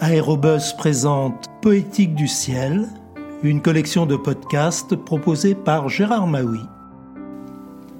Aérobus présente Poétique du ciel, une collection de podcasts proposée par Gérard Maui.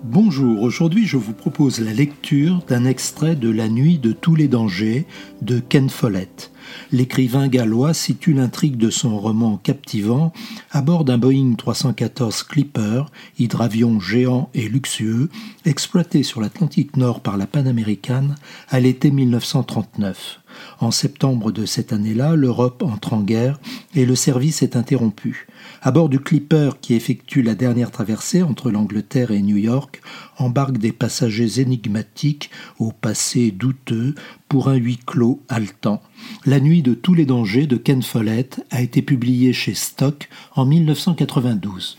Bonjour, aujourd'hui je vous propose la lecture d'un extrait de La nuit de tous les dangers de Ken Follett. L'écrivain gallois situe l'intrigue de son roman captivant à bord d'un Boeing 314 Clipper, hydravion géant et luxueux, exploité sur l'Atlantique Nord par la Panaméricaine à l'été 1939. En septembre de cette année-là, l'Europe entre en guerre et le service est interrompu. À bord du Clipper qui effectue la dernière traversée entre l'Angleterre et New York, embarquent des passagers énigmatiques au passé douteux pour un huis clos haletant. La nuit de tous les dangers de Ken Follett a été publiée chez Stock en 1992.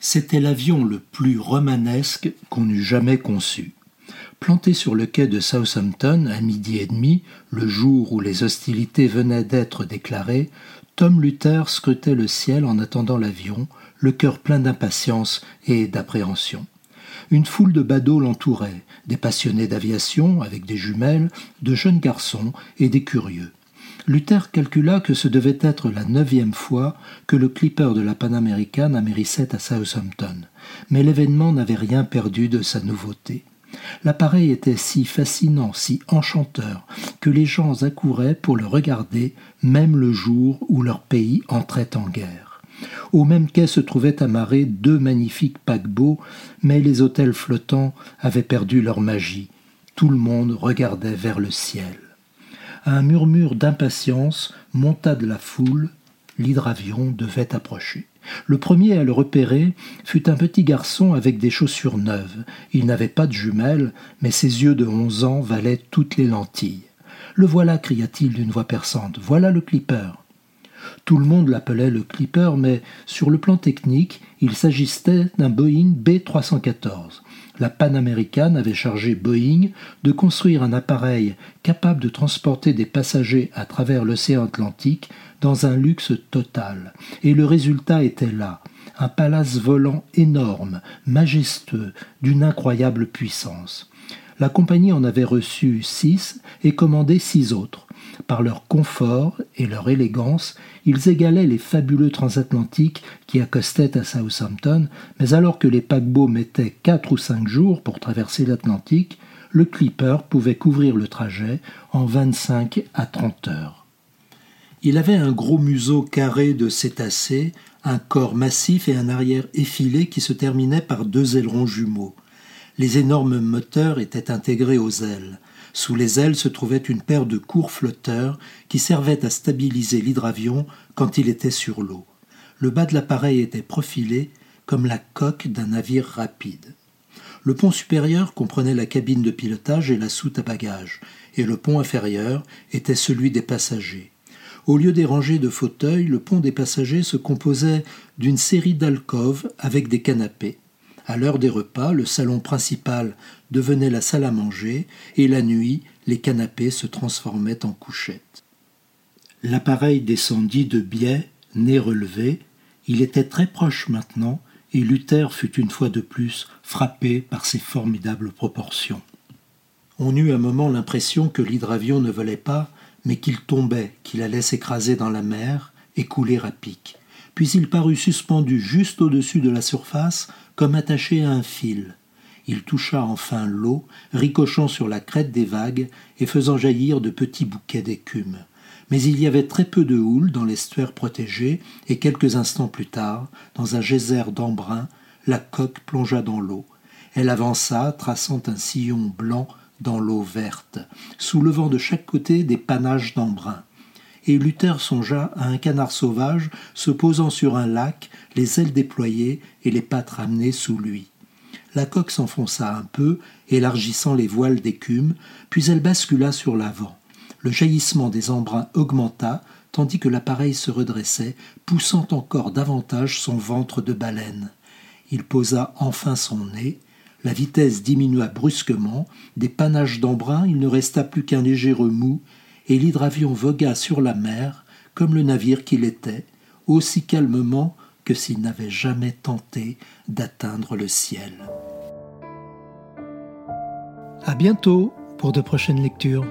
C'était l'avion le plus romanesque qu'on eût jamais conçu. Planté sur le quai de Southampton à midi et demi, le jour où les hostilités venaient d'être déclarées, Tom Luther scrutait le ciel en attendant l'avion, le cœur plein d'impatience et d'appréhension. Une foule de badauds l'entourait, des passionnés d'aviation avec des jumelles, de jeunes garçons et des curieux. Luther calcula que ce devait être la neuvième fois que le clipper de la Panaméricaine amérissait à Southampton, mais l'événement n'avait rien perdu de sa nouveauté. L'appareil était si fascinant, si enchanteur, que les gens accouraient pour le regarder, même le jour où leur pays entrait en guerre. Au même quai se trouvaient amarrés deux magnifiques paquebots, mais les hôtels flottants avaient perdu leur magie. Tout le monde regardait vers le ciel. Un murmure d'impatience monta de la foule, l'hydravion devait approcher. Le premier à le repérer fut un petit garçon avec des chaussures neuves. Il n'avait pas de jumelles, mais ses yeux de onze ans valaient toutes les lentilles. Le voilà, cria-t-il d'une voix perçante. Voilà le clipper. Tout le monde l'appelait le clipper, mais sur le plan technique, il s'agissait d'un Boeing B314. La Panaméricaine avait chargé Boeing de construire un appareil capable de transporter des passagers à travers l'océan Atlantique dans un luxe total. Et le résultat était là, un palace volant énorme, majestueux, d'une incroyable puissance. La compagnie en avait reçu six et commandé six autres. Par leur confort et leur élégance, ils égalaient les fabuleux transatlantiques qui accostaient à Southampton, mais alors que les paquebots mettaient quatre ou cinq jours pour traverser l'Atlantique, le Clipper pouvait couvrir le trajet en 25 à 30 heures. Il avait un gros museau carré de cétacé, un corps massif et un arrière effilé qui se terminait par deux ailerons jumeaux. Les énormes moteurs étaient intégrés aux ailes. Sous les ailes se trouvait une paire de courts flotteurs qui servaient à stabiliser l'hydravion quand il était sur l'eau. Le bas de l'appareil était profilé comme la coque d'un navire rapide. Le pont supérieur comprenait la cabine de pilotage et la soute à bagages, et le pont inférieur était celui des passagers. Au lieu des rangées de fauteuils, le pont des passagers se composait d'une série d'alcôves avec des canapés. À l'heure des repas, le salon principal devenait la salle à manger, et la nuit, les canapés se transformaient en couchettes. L'appareil descendit de biais, nez relevé. Il était très proche maintenant, et Luther fut une fois de plus frappé par ses formidables proportions. On eut un moment l'impression que l'hydravion ne volait pas, mais qu'il tombait, qu'il allait s'écraser dans la mer et couler à pic. Puis il parut suspendu juste au-dessus de la surface, comme attaché à un fil. Il toucha enfin l'eau, ricochant sur la crête des vagues et faisant jaillir de petits bouquets d'écume. Mais il y avait très peu de houle dans l'estuaire protégé, et quelques instants plus tard, dans un geyser d'embrun, la coque plongea dans l'eau. Elle avança, traçant un sillon blanc dans l'eau verte, soulevant de chaque côté des panaches d'embrun. Et Luther songea à un canard sauvage se posant sur un lac, les ailes déployées et les pattes ramenées sous lui. La coque s'enfonça un peu, élargissant les voiles d'écume, puis elle bascula sur l'avant. Le jaillissement des embruns augmenta, tandis que l'appareil se redressait, poussant encore davantage son ventre de baleine. Il posa enfin son nez, la vitesse diminua brusquement, des panaches d'embrun, il ne resta plus qu'un léger remous, et l'hydravion vogua sur la mer, comme le navire qu'il était, aussi calmement que s'il n'avait jamais tenté d'atteindre le ciel. À bientôt pour de prochaines lectures.